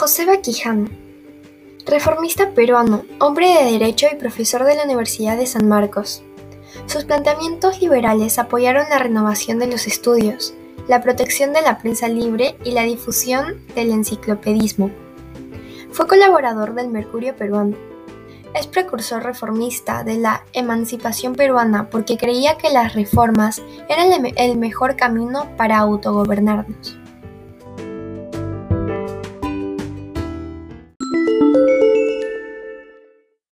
José Baquijano, reformista peruano, hombre de derecho y profesor de la Universidad de San Marcos. Sus planteamientos liberales apoyaron la renovación de los estudios, la protección de la prensa libre y la difusión del enciclopedismo. Fue colaborador del Mercurio peruano. Es precursor reformista de la emancipación peruana porque creía que las reformas eran el mejor camino para autogobernarnos.